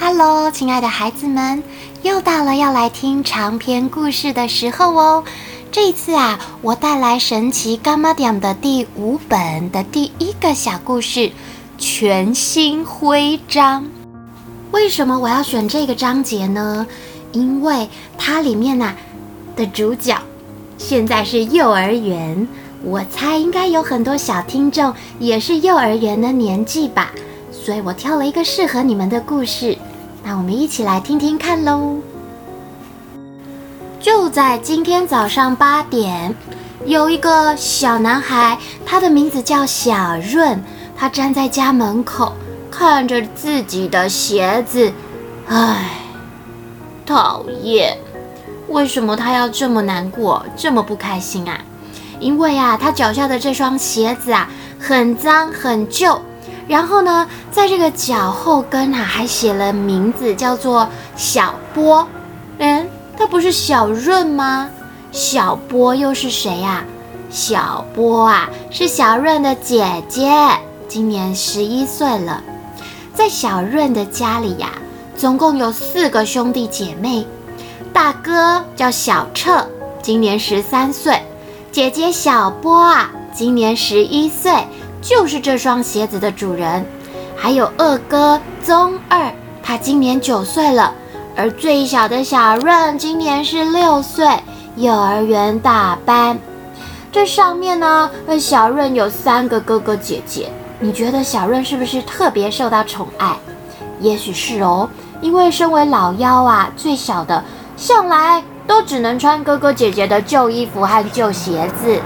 Hello，亲爱的孩子们，又到了要来听长篇故事的时候哦。这一次啊，我带来《神奇柑仔店》的第五本的第一个小故事《全新徽章》。为什么我要选这个章节呢？因为它里面啊的主角现在是幼儿园，我猜应该有很多小听众也是幼儿园的年纪吧。所以我挑了一个适合你们的故事，那我们一起来听听看喽。就在今天早上八点，有一个小男孩，他的名字叫小润，他站在家门口，看着自己的鞋子，唉，讨厌！为什么他要这么难过，这么不开心啊？因为啊，他脚下的这双鞋子啊，很脏，很旧。然后呢，在这个脚后跟啊，还写了名字，叫做小波。嗯，他不是小润吗？小波又是谁呀？小波啊，是小润的姐姐，今年十一岁了。在小润的家里呀，总共有四个兄弟姐妹。大哥叫小彻，今年十三岁；姐姐小波啊，今年十一岁。就是这双鞋子的主人，还有二哥宗二，他今年九岁了，而最小的小润今年是六岁，幼儿园大班。这上面呢，小润有三个哥哥姐姐，你觉得小润是不是特别受到宠爱？也许是哦，因为身为老幺啊，最小的向来都只能穿哥哥姐姐的旧衣服和旧鞋子。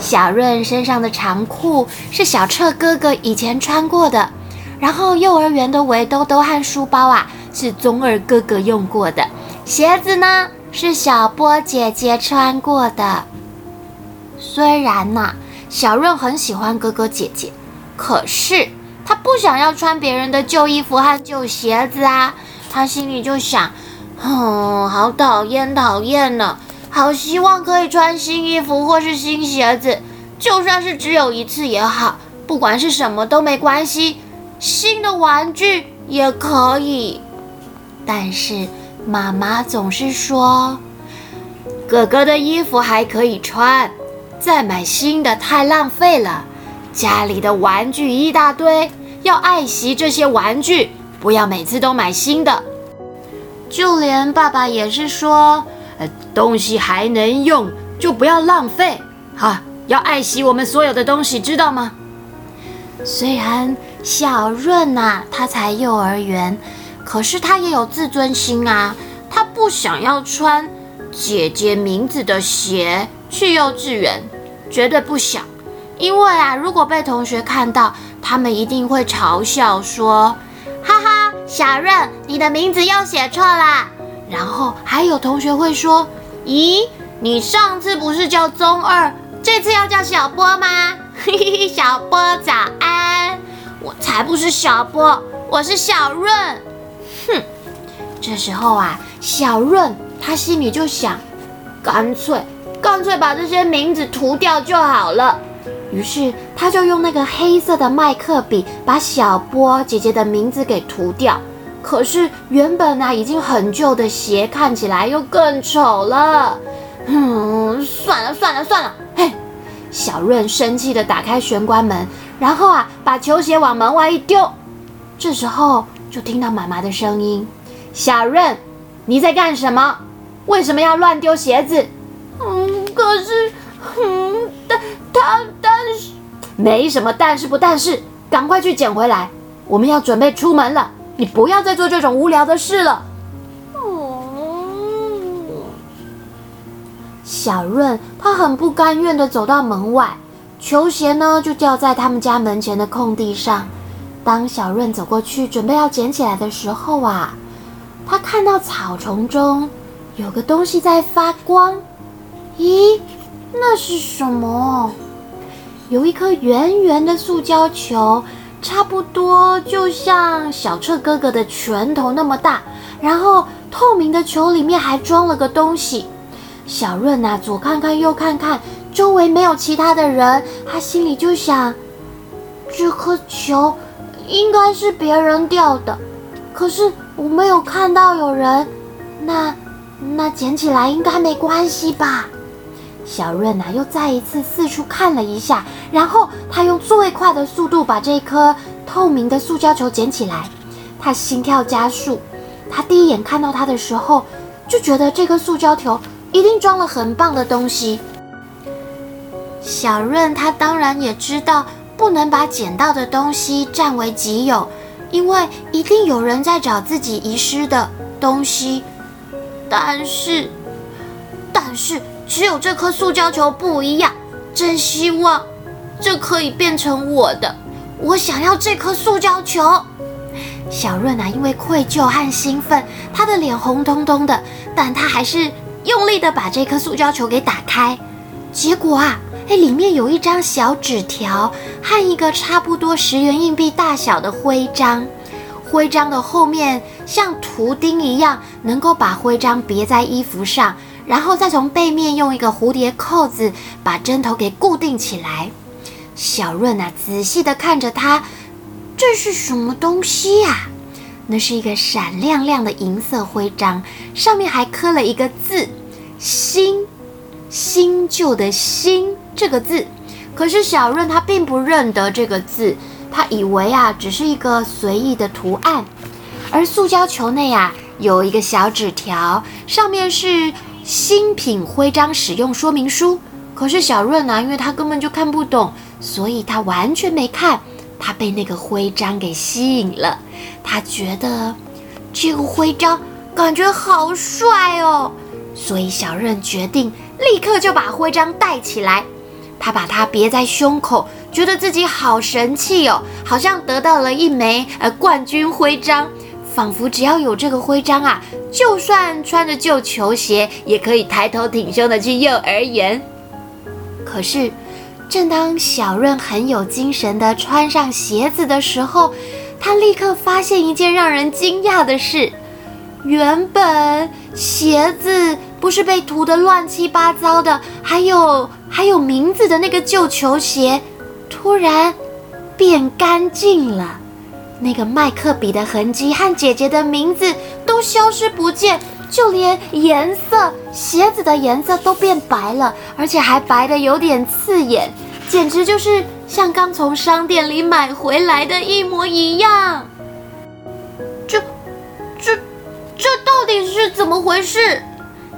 小润身上的长裤是小彻哥哥以前穿过的，然后幼儿园的围兜兜和书包啊是宗二哥哥用过的，鞋子呢是小波姐姐穿过的。虽然呢，小润很喜欢哥哥姐姐，可是他不想要穿别人的旧衣服和旧鞋子啊，他心里就想，哦，好讨厌讨厌呢。好希望可以穿新衣服或是新鞋子，就算是只有一次也好，不管是什么都没关系，新的玩具也可以。但是妈妈总是说，哥哥的衣服还可以穿，再买新的太浪费了。家里的玩具一大堆，要爱惜这些玩具，不要每次都买新的。就连爸爸也是说。东西还能用，就不要浪费。好，要爱惜我们所有的东西，知道吗？虽然小润呐，他才幼儿园，可是他也有自尊心啊。他不想要穿姐姐名字的鞋去幼稚园，绝对不想。因为啊，如果被同学看到，他们一定会嘲笑说：“哈哈，小润，你的名字又写错了。”然后还有同学会说。咦，你上次不是叫宗二，这次要叫小波吗？嘿嘿，小波早安。我才不是小波，我是小润。哼，这时候啊，小润他心里就想，干脆干脆把这些名字涂掉就好了。于是他就用那个黑色的麦克笔把小波姐姐的名字给涂掉。可是原本啊已经很旧的鞋看起来又更丑了。嗯，算了算了算了，嘿，小润生气地打开玄关门，然后啊把球鞋往门外一丢。这时候就听到妈妈的声音：“小润，你在干什么？为什么要乱丢鞋子？”嗯，可是，嗯，但但但是没什么但是不但是，赶快去捡回来，我们要准备出门了。你不要再做这种无聊的事了。小润他很不甘愿地走到门外，球鞋呢就掉在他们家门前的空地上。当小润走过去准备要捡起来的时候啊，他看到草丛中有个东西在发光。咦，那是什么？有一颗圆圆的塑胶球。差不多就像小彻哥哥的拳头那么大，然后透明的球里面还装了个东西。小润啊，左看看右看看，周围没有其他的人，他心里就想：这颗球应该是别人掉的，可是我没有看到有人。那那捡起来应该没关系吧？小润呐，又再一次四处看了一下，然后他用最快的速度把这颗透明的塑胶球捡起来。他心跳加速，他第一眼看到它的时候，就觉得这颗塑胶球一定装了很棒的东西。小润他当然也知道不能把捡到的东西占为己有，因为一定有人在找自己遗失的东西。但是，但是只有这颗塑胶球不一样，真希望这可以变成我的。我想要这颗塑胶球。小润啊，因为愧疚和兴奋，他的脸红彤彤的，但他还是用力的把这颗塑胶球给打开。结果啊，哎，里面有一张小纸条和一个差不多十元硬币大小的徽章。徽章的后面像图钉一样，能够把徽章别在衣服上，然后再从背面用一个蝴蝶扣子把针头给固定起来。小润啊，仔细的看着它。这是什么东西呀？那是一个闪亮亮的银色徽章，上面还刻了一个字“新”，新旧的“新”这个字。可是小润他并不认得这个字，他以为啊只是一个随意的图案。而塑胶球内啊有一个小纸条，上面是新品徽章使用说明书。可是小润呢，因为他根本就看不懂，所以他完全没看。他被那个徽章给吸引了，他觉得这个徽章感觉好帅哦，所以小润决定立刻就把徽章戴起来。他把它别在胸口，觉得自己好神气哦，好像得到了一枚呃冠军徽章，仿佛只要有这个徽章啊，就算穿着旧球鞋也可以抬头挺胸的去幼儿园。可是。正当小润很有精神的穿上鞋子的时候，他立刻发现一件让人惊讶的事：原本鞋子不是被涂得乱七八糟的，还有还有名字的那个旧球鞋，突然变干净了。那个麦克笔的痕迹和姐姐的名字都消失不见，就连颜色，鞋子的颜色都变白了，而且还白得有点刺眼，简直就是像刚从商店里买回来的一模一样。这、这、这到底是怎么回事？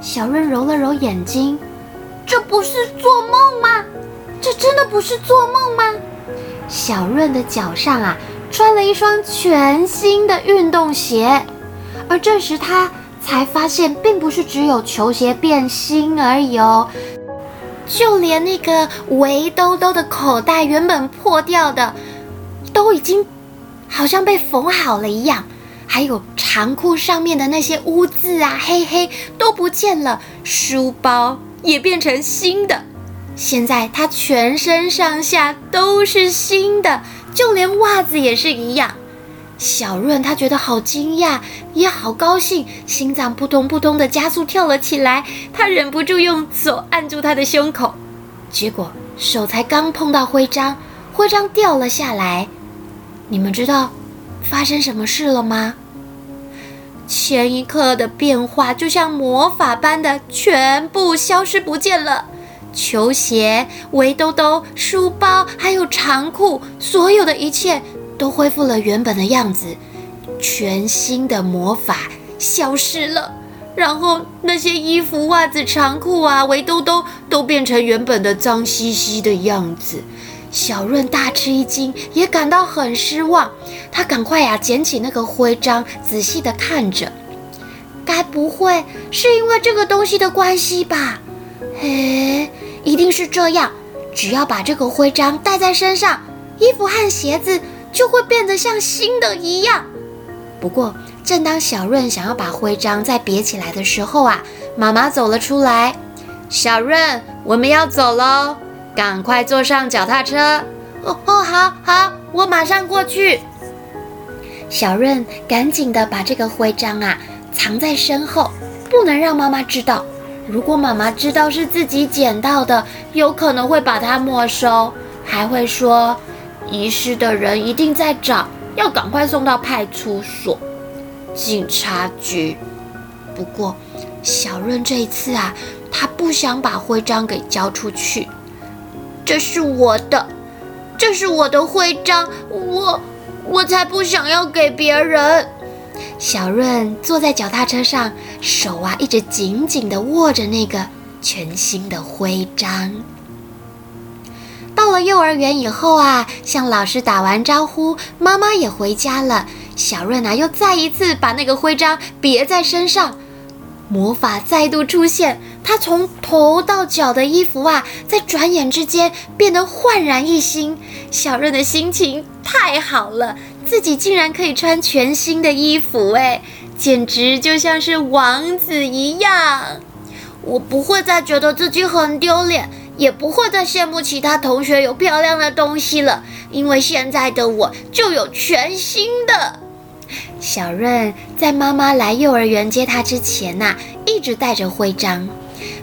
小润揉了揉眼睛，这不是做梦吗？这真的不是做梦吗？小润的脚上啊。穿了一双全新的运动鞋，而这时他才发现，并不是只有球鞋变新而已哦，就连那个围兜兜的口袋原本破掉的，都已经好像被缝好了一样，还有长裤上面的那些污渍啊，黑黑都不见了，书包也变成新的，现在他全身上下都是新的。就连袜子也是一样，小润他觉得好惊讶，也好高兴，心脏扑通扑通的加速跳了起来。他忍不住用手按住他的胸口，结果手才刚碰到徽章，徽章掉了下来。你们知道发生什么事了吗？前一刻的变化就像魔法般的全部消失不见了。球鞋、围兜兜、书包，还有长裤，所有的一切都恢复了原本的样子，全新的魔法消失了。然后那些衣服、袜子、长裤啊、围兜兜都变成原本的脏兮兮的样子。小润大吃一惊，也感到很失望。他赶快呀、捡起那个徽章，仔细的看着。该不会是因为这个东西的关系吧？嘿。一定是这样，只要把这个徽章戴在身上，衣服和鞋子就会变得像新的一样。不过，正当小润想要把徽章再别起来的时候啊，妈妈走了出来。小润，我们要走喽，赶快坐上脚踏车。哦哦，好好，我马上过去。小润赶紧的把这个徽章啊藏在身后，不能让妈妈知道。如果妈妈知道是自己捡到的，有可能会把它没收，还会说遗失的人一定在找，要赶快送到派出所。警察局。不过，小润这一次啊，他不想把徽章给交出去。这是我的，这是我的徽章，我我才不想要给别人。小润坐在脚踏车上，手啊一直紧紧地握着那个全新的徽章。到了幼儿园以后啊，向老师打完招呼，妈妈也回家了。小润啊，又再一次把那个徽章别在身上。魔法再度出现，他从头到脚的衣服啊，在转眼之间变得焕然一新。小润的心情太好了，自己竟然可以穿全新的衣服，哎，简直就像是王子一样。我不会再觉得自己很丢脸，也不会再羡慕其他同学有漂亮的东西了，因为现在的我就有全新的。小润在妈妈来幼儿园接她之前呐、一直带着徽章。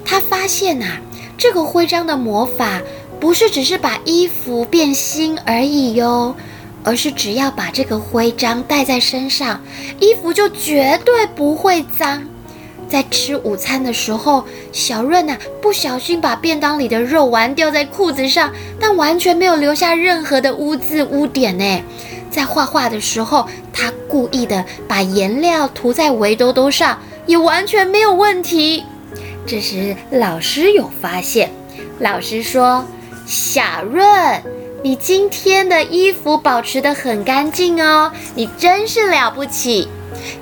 她发现呐、这个徽章的魔法不是只是把衣服变新而已哟，而是只要把这个徽章带在身上，衣服就绝对不会脏。在吃午餐的时候，小润呐、啊、不小心把便当里的肉丸掉在裤子上，但完全没有留下任何的污渍污点呢。在画画的时候，他故意的把颜料涂在围兜兜上，也完全没有问题。这时老师有发现，老师说：“小润，你今天的衣服保持得很干净哦，你真是了不起。”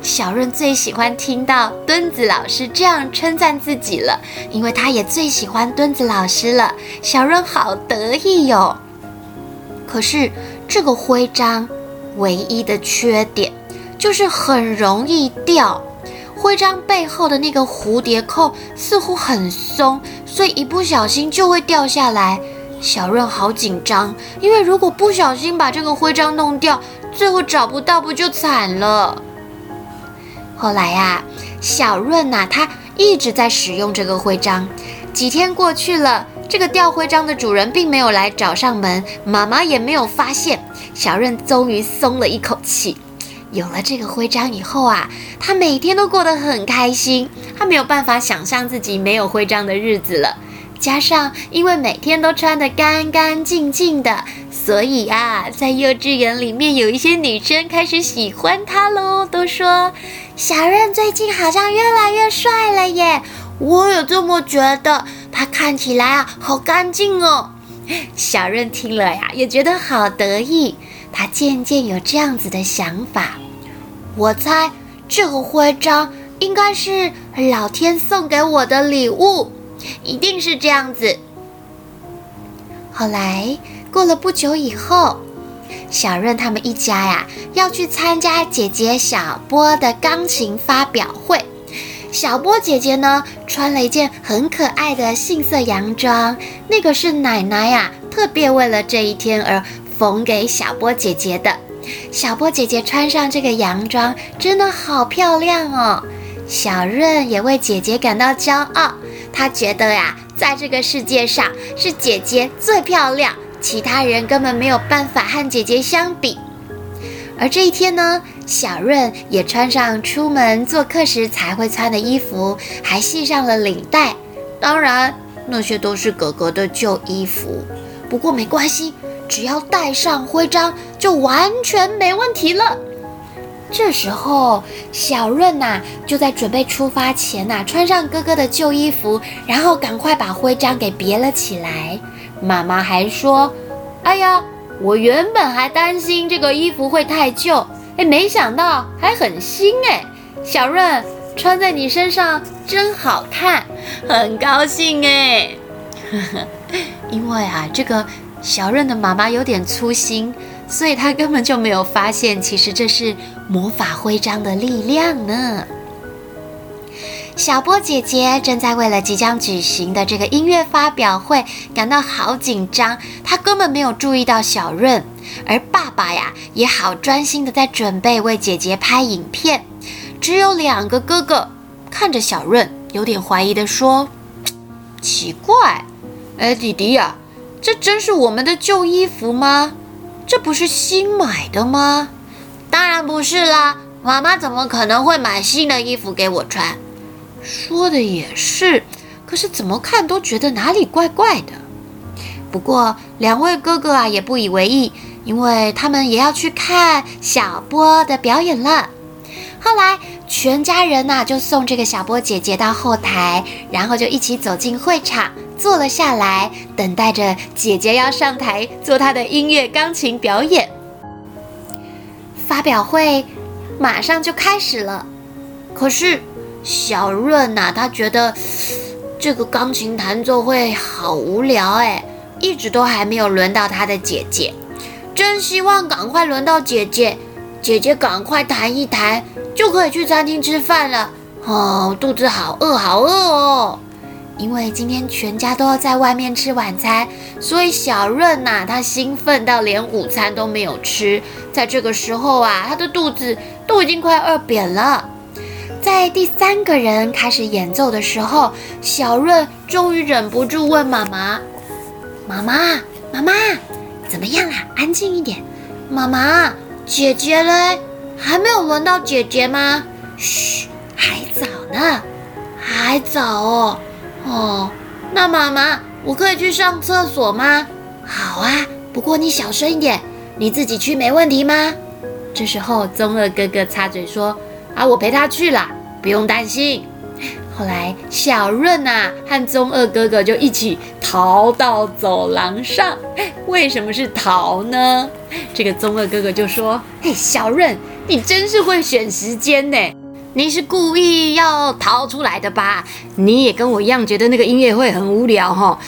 小润最喜欢听到墩子老师这样称赞自己了，因为他也最喜欢墩子老师了。小润好得意哟。可是这个徽章。唯一的缺点就是很容易掉，徽章背后的那个蝴蝶扣似乎很松，所以一不小心就会掉下来。小润好紧张，因为如果不小心把这个徽章弄掉，最后找不到不就惨了？后来呀，小润呐，他一直在使用这个徽章。几天过去了，这个掉徽章的主人并没有来找上门，妈妈也没有发现。小润终于松了一口气，有了这个徽章以后啊，他每天都过得很开心。他没有办法想象自己没有徽章的日子了。加上因为每天都穿得干干净净的，所以啊，在幼稚园里面有一些女生开始喜欢他喽，都说小润最近好像越来越帅了耶。我也这么觉得，他看起来啊，好干净哦。小润听了呀，也觉得好得意。他渐渐有这样子的想法。我猜这个徽章应该是老天送给我的礼物，一定是这样子。后来过了不久以后，小润他们一家呀要去参加姐姐小波的钢琴发表会。小波姐姐呢，穿了一件很可爱的杏色洋装，那个是奶奶呀特别为了这一天而缝给小波姐姐的。小波姐姐穿上这个洋装，真的好漂亮哦。小润也为姐姐感到骄傲，她觉得呀，在这个世界上是姐姐最漂亮，其他人根本没有办法和姐姐相比。而这一天呢，小润也穿上出门做客时才会穿的衣服，还系上了领带。当然，那些都是哥哥的旧衣服。不过没关系，只要带上徽章，就完全没问题了。这时候，小润呐就在准备出发前呐，穿上哥哥的旧衣服，然后赶快把徽章给别了起来。妈妈还说：“哎呀。”我原本还担心这个衣服会太旧，哎，没想到还很新哎！小润穿在你身上真好看，很高兴哎。因为啊，这个小润的妈妈有点粗心，所以她根本就没有发现，其实这是魔法徽章的力量呢。小波姐姐正在为了即将举行的这个音乐发表会感到好紧张，她根本没有注意到小润，而爸爸呀也好专心的在准备为姐姐拍影片。只有两个哥哥看着小润，有点怀疑的说：“奇怪，哎，弟弟呀，这真是我们的旧衣服吗？这不是新买的吗？”“当然不是啦。”妈妈怎么可能会买新的衣服给我穿？说的也是，可是怎么看都觉得哪里怪怪的。不过两位哥哥啊也不以为意，因为他们也要去看小波的表演了。后来全家人呐、就送这个小波姐姐到后台，然后就一起走进会场，坐了下来，等待着姐姐要上台做她的音乐钢琴表演。发表会。马上就开始了，可是小润呐、他觉得这个钢琴弹奏会好无聊哎，一直都还没有轮到他的姐姐，真希望赶快轮到姐姐，姐姐赶快弹一弹，就可以去餐厅吃饭了。哦，肚子好饿，好饿哦。因为今天全家都要在外面吃晚餐，所以小润呐，他兴奋到连午餐都没有吃。在这个时候啊，他的肚子都已经快饿扁了。在第三个人开始演奏的时候，小润终于忍不住问妈妈：“妈妈，妈妈，怎么样啊？安静一点。妈妈，姐姐嘞？还没有轮到姐姐吗？嘘，还早呢，还早哦。”哦，那妈妈，我可以去上厕所吗？好啊，不过你小声一点，你自己去没问题吗？这时候，宗二哥哥插嘴说：“啊，我陪他去啦，不用担心。”后来，小润呐和宗二哥哥就一起逃到走廊上。为什么是逃呢？这个宗二哥哥就说：“嘿，小润，你真是会选时间呢。”你是故意要逃出来的吧？你也跟我一样觉得那个音乐会很无聊哈？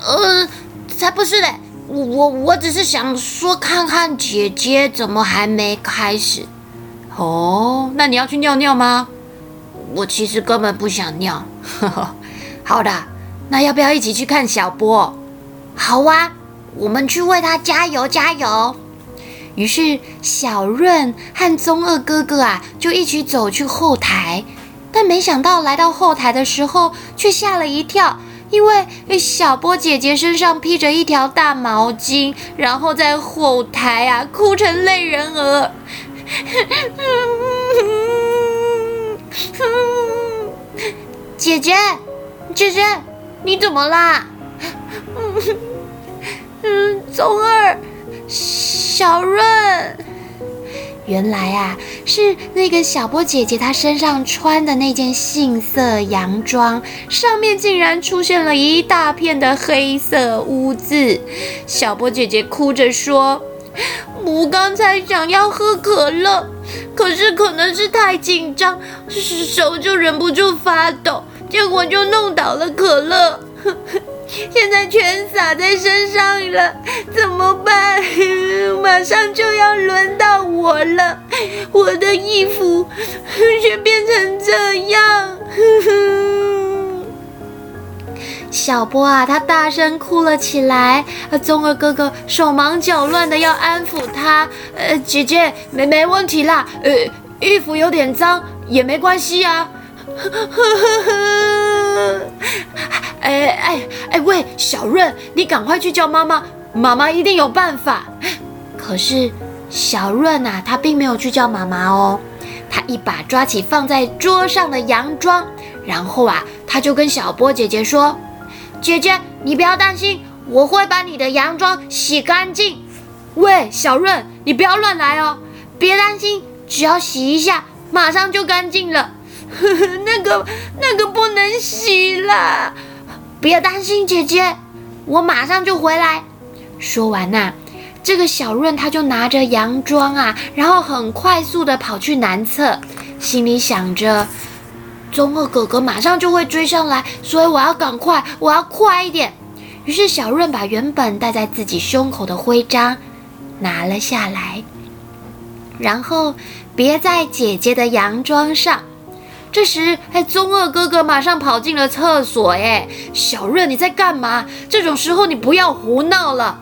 呃，才不是嘞！我我我只是想说，看看姐姐怎么还没开始。哦，那你要去尿尿吗？我其实根本不想尿。好的，那要不要一起去看小波？好啊，我们去为他加油加油。于是小润和宗二哥哥啊，就一起走去后台，但没想到来到后台的时候，却吓了一跳，因为小波姐姐身上披着一条大毛巾，然后在后台啊哭成泪人儿。姐姐，姐姐，你怎么啦？嗯，宗二。小润，原来啊，是那个小波姐姐她身上穿的那件杏色洋装，上面竟然出现了一大片的黑色污渍。小波姐姐哭着说：“我刚才想要喝可乐，可是可能是太紧张，手就忍不住发抖，结果就弄倒了可乐。” 现在全洒在身上了，怎么办？马上就要轮到我了，我的衣服 却变成这样。小波啊，他大声哭了起来。宗二哥哥手忙脚乱的要安抚他。呃，姐姐，没没问题啦。呃，衣服有点脏也没关系啊。呵呵呵。哎哎哎！喂，小润，你赶快去叫妈妈，妈妈一定有办法。可是小润啊，他并没有去叫妈妈哦，他一把抓起放在桌上的洋装，然后啊，他就跟小波姐姐说：“姐姐，你不要担心，我会把你的洋装洗干净。”喂，小润，你不要乱来哦，别担心，只要洗一下，马上就干净了。那个那个不能洗啦。别担心，姐姐，我马上就回来。说完呐、这个小润他就拿着洋装啊，然后很快速的跑去男厕，心里想着，宗二哥哥马上就会追上来，所以我要赶快，我要快一点。于是小润把原本戴在自己胸口的徽章拿了下来，然后别在姐姐的洋装上。这时，哎，宗二哥哥马上跑进了厕所。哎，小润，你在干嘛？这种时候你不要胡闹了。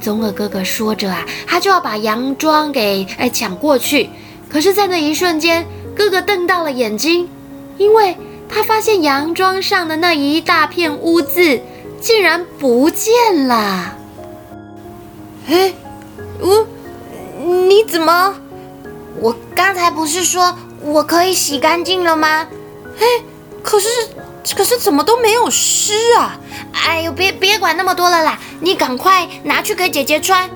宗二哥哥说着啊，他就要把洋装给哎抢过去。可是，在那一瞬间，哥哥瞪大了眼睛，因为他发现洋装上的那一大片污渍竟然不见了。哎，我，你怎么？我刚才不是说我可以洗干净了吗？哎，可是可是怎么都没有湿啊？哎呦，别别管那么多了啦，你赶快拿去给姐姐穿。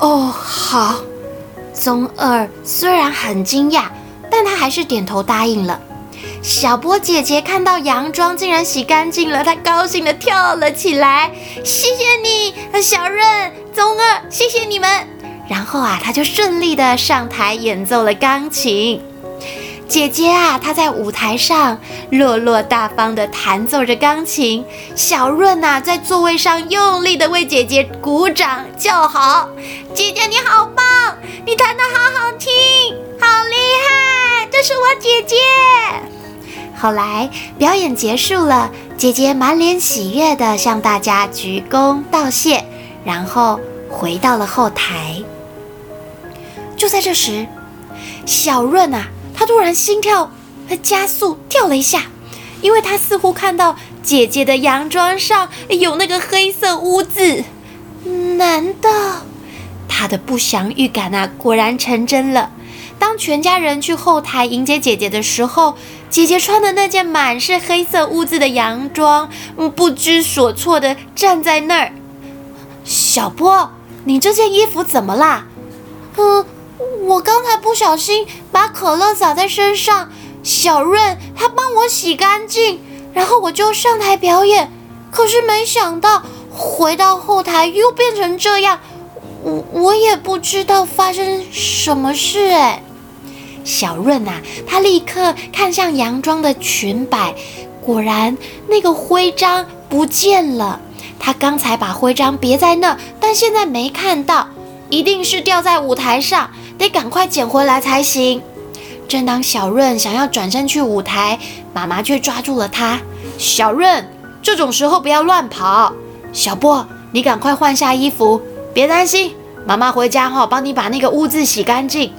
哦，好。宗二虽然很惊讶，但他还是点头答应了。小波姐姐看到洋装竟然洗干净了，她高兴地跳了起来。谢谢你，小润、宗二，谢谢你们。然后啊，她就顺利的上台演奏了钢琴。姐姐啊，她在舞台上落落大方的弹奏着钢琴。小润呐、啊，在座位上用力的为姐姐鼓掌叫好。姐姐你好棒，你弹的好好听，好厉害，这是我姐姐。后来表演结束了，姐姐满脸喜悦地向大家鞠躬道谢，然后回到了后台。就在这时，小润啊，他突然心跳加速跳了一下，因为他似乎看到姐姐的洋装上有那个黑色污渍。难道他的不祥预感啊，果然成真了？当全家人去后台迎接姐姐的时候，姐姐穿的那件满是黑色污渍的洋装，不知所措地站在那儿。小波，你这件衣服怎么啦？嗯，我刚才不小心把可乐洒在身上，小润他帮我洗干净，然后我就上台表演。可是没想到回到后台又变成这样，我我也不知道发生什么事哎。小润啊，他立刻看向洋装的裙摆，果然那个徽章不见了。他刚才把徽章别在那，但现在没看到，一定是掉在舞台上，得赶快捡回来才行。正当小润想要转身去舞台，妈妈却抓住了他。小润，这种时候不要乱跑。小波，你赶快换下衣服，别担心，妈妈回家后帮你把那个污渍洗干净。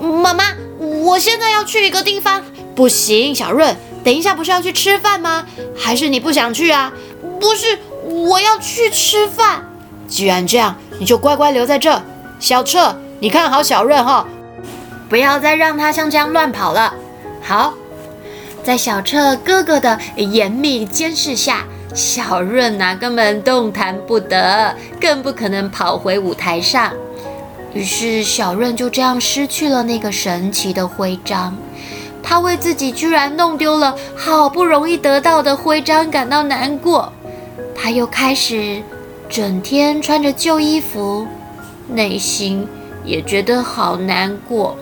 妈妈，我现在要去一个地方。不行，小润，等一下不是要去吃饭吗？还是你不想去啊？不是，我要去吃饭。既然这样，你就乖乖留在这。小彻，你看好小润哈，不要再让他像这样乱跑了。好，在小彻哥哥的严密监视下，小润呐根本动弹不得，更不可能跑回舞台上。于是小润就这样失去了那个神奇的徽章，他为自己居然弄丢了好不容易得到的徽章感到难过。他又开始整天穿着旧衣服，内心也觉得好难过。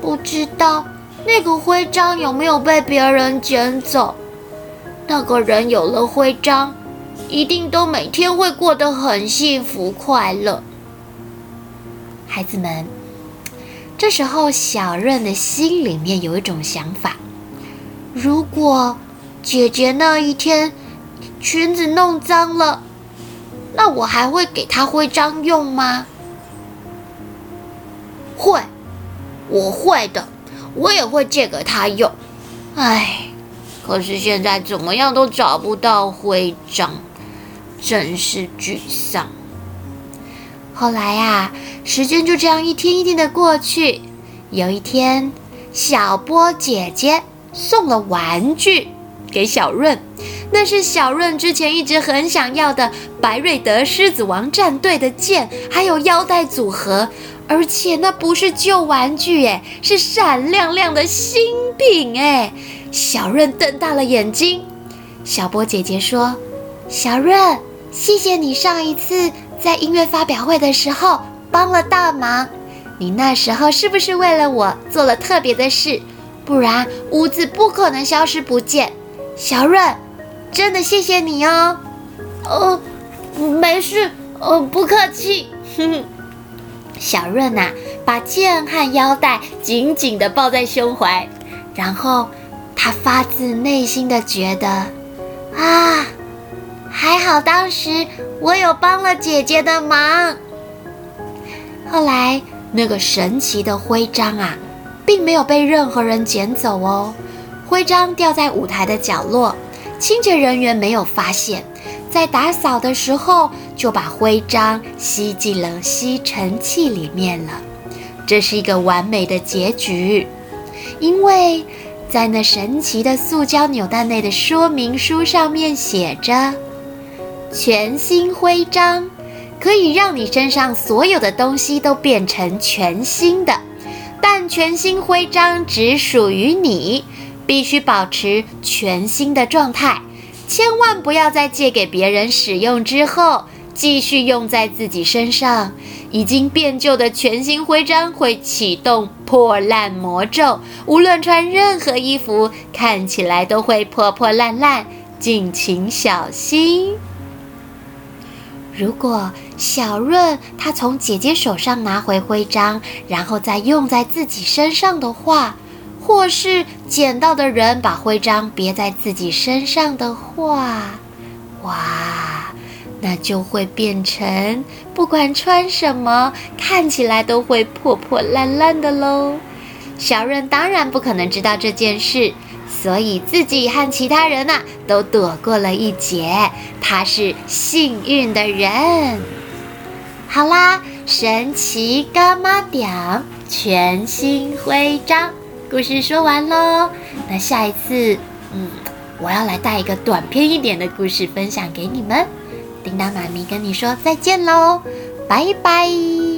不知道那个徽章有没有被别人捡走？那个人有了徽章，一定都每天会过得很幸福快乐。孩子们，这时候小润的心里面有一种想法：如果姐姐那一天裙子弄脏了，那我还会给她徽章用吗？会，我会的，我也会借给他用。唉，可是现在怎么样都找不到徽章，真是沮丧。后来呀，时间就这样一天一天的过去。有一天，小波姐姐送了玩具给小润，那是小润之前一直很想要的白瑞德狮子王战队的剑，还有腰带组合。而且那不是旧玩具，诶，是闪亮亮的新品，诶。小润瞪大了眼睛。小波姐姐说：“小润，谢谢你上一次。”在音乐发表会的时候帮了大忙，你那时候是不是为了我做了特别的事？不然污渍不可能消失不见。小润，真的谢谢你哦。哦，没事，哦，不客气。哼哼。小润呐、啊，把剑和腰带紧紧地抱在胸怀，然后他发自内心的觉得，啊。还好当时我有帮了姐姐的忙。后来那个神奇的徽章啊，并没有被任何人捡走哦。徽章掉在舞台的角落，清洁人员没有发现，在打扫的时候就把徽章吸进了吸尘器里面了。这是一个完美的结局，因为在那神奇的塑胶扭蛋内的说明书上面写着：“全新徽章可以让你身上所有的东西都变成全新的，但全新徽章只属于你，必须保持全新的状态。”千万不要在借给别人使用之后，继续用在自己身上。已经变旧的全新徽章会启动破烂魔咒，无论穿任何衣服，看起来都会破破烂烂。敬请小心。如果小润他从姐姐手上拿回徽章，然后再用在自己身上的话，或是捡到的人把徽章别在自己身上的话，哇，那就会变成不管穿什么，看起来都会破破烂烂的喽。小润当然不可能知道这件事，所以自己和其他人呐都躲过了一劫。他是幸运的人。好啦，神奇柑仔店全新徽章。故事说完喽，那下一次，嗯，我要来带一个短篇一点的故事分享给你们。叮当妈咪跟你说再见喽，拜拜。